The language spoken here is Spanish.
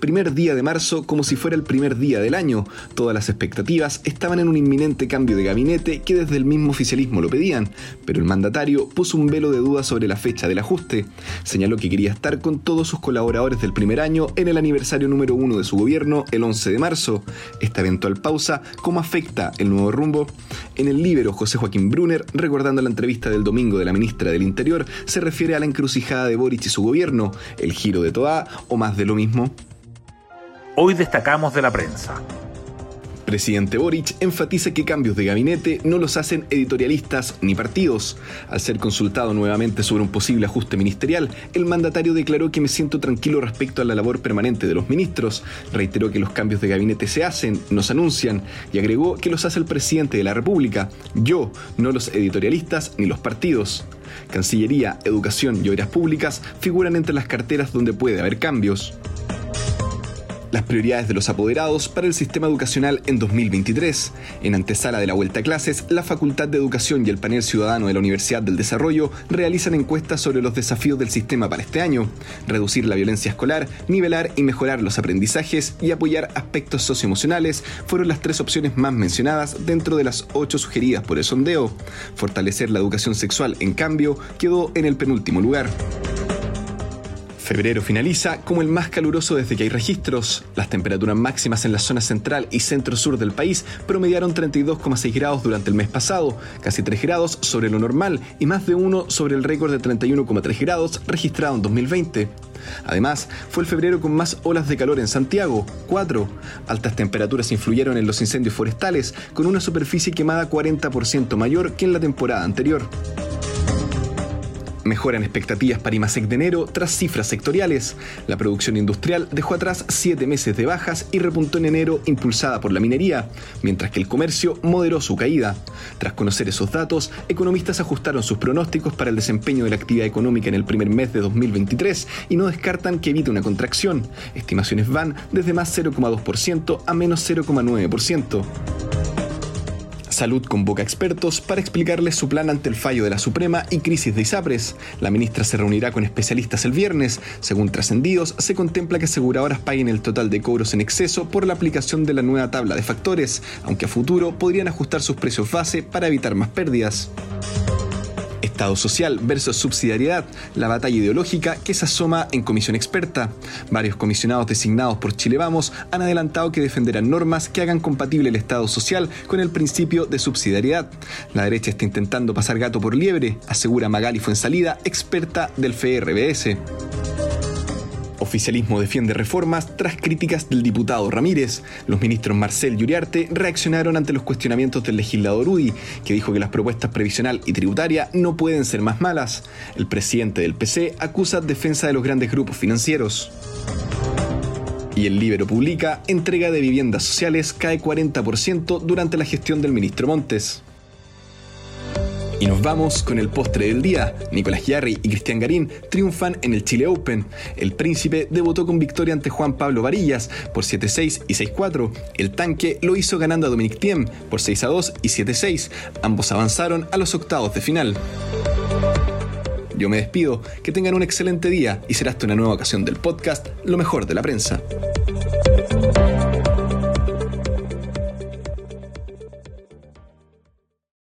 Primer día de marzo como si fuera el primer día del año. Todas las expectativas estaban en un inminente cambio de gabinete que desde el mismo oficialismo lo pedían, pero el mandatario puso un velo de duda sobre la fecha del ajuste. Señaló que quería estar con todos sus colaboradores del primer año en el aniversario número uno de su gobierno, el 11 de marzo. Esta eventual pausa, ¿cómo afecta el nuevo rumbo? En el libro, José Joaquín Brunner, recordando la entrevista del domingo de la ministra del Interior, se refiere a la encrucijada de Boric y su gobierno, el giro de Toa o más de lo mismo. Hoy destacamos de la prensa. Presidente Boric enfatiza que cambios de gabinete no los hacen editorialistas ni partidos. Al ser consultado nuevamente sobre un posible ajuste ministerial, el mandatario declaró que me siento tranquilo respecto a la labor permanente de los ministros. Reiteró que los cambios de gabinete se hacen, no se anuncian, y agregó que los hace el presidente de la República, yo, no los editorialistas ni los partidos. Cancillería, Educación y Obras Públicas figuran entre las carteras donde puede haber cambios las prioridades de los apoderados para el sistema educacional en 2023. En antesala de la vuelta a clases, la Facultad de Educación y el panel ciudadano de la Universidad del Desarrollo realizan encuestas sobre los desafíos del sistema para este año, reducir la violencia escolar, nivelar y mejorar los aprendizajes y apoyar aspectos socioemocionales fueron las tres opciones más mencionadas dentro de las ocho sugeridas por el sondeo. Fortalecer la educación sexual, en cambio, quedó en el penúltimo lugar. Febrero finaliza como el más caluroso desde que hay registros. Las temperaturas máximas en la zona central y centro-sur del país promediaron 32,6 grados durante el mes pasado, casi 3 grados sobre lo normal y más de uno sobre el récord de 31,3 grados registrado en 2020. Además, fue el febrero con más olas de calor en Santiago, 4. Altas temperaturas influyeron en los incendios forestales, con una superficie quemada 40% mayor que en la temporada anterior. Mejoran expectativas para IMASEC de enero tras cifras sectoriales. La producción industrial dejó atrás siete meses de bajas y repuntó en enero impulsada por la minería, mientras que el comercio moderó su caída. Tras conocer esos datos, economistas ajustaron sus pronósticos para el desempeño de la actividad económica en el primer mes de 2023 y no descartan que evite una contracción. Estimaciones van desde más 0,2% a menos 0,9%. Salud convoca expertos para explicarles su plan ante el fallo de la Suprema y crisis de ISAPRES. La ministra se reunirá con especialistas el viernes. Según trascendidos, se contempla que aseguradoras paguen el total de cobros en exceso por la aplicación de la nueva tabla de factores, aunque a futuro podrían ajustar sus precios base para evitar más pérdidas. Estado social versus subsidiariedad, la batalla ideológica que se asoma en comisión experta. Varios comisionados designados por Chile Vamos han adelantado que defenderán normas que hagan compatible el Estado social con el principio de subsidiariedad. La derecha está intentando pasar gato por liebre, asegura Magali Fuensalida, experta del FRBS. Oficialismo defiende reformas tras críticas del diputado Ramírez. Los ministros Marcel y Uriarte reaccionaron ante los cuestionamientos del legislador UDI, que dijo que las propuestas previsional y tributaria no pueden ser más malas. El presidente del PC acusa defensa de los grandes grupos financieros. Y el Libero publica, entrega de viviendas sociales cae 40% durante la gestión del ministro Montes. Y nos vamos con el postre del día. Nicolás Yarri y Cristian Garín triunfan en el Chile Open. El príncipe debutó con victoria ante Juan Pablo Varillas por 7-6 y 6-4. El tanque lo hizo ganando a Dominic Thiem por 6-2 y 7-6. Ambos avanzaron a los octavos de final. Yo me despido, que tengan un excelente día y será hasta una nueva ocasión del podcast Lo mejor de la prensa.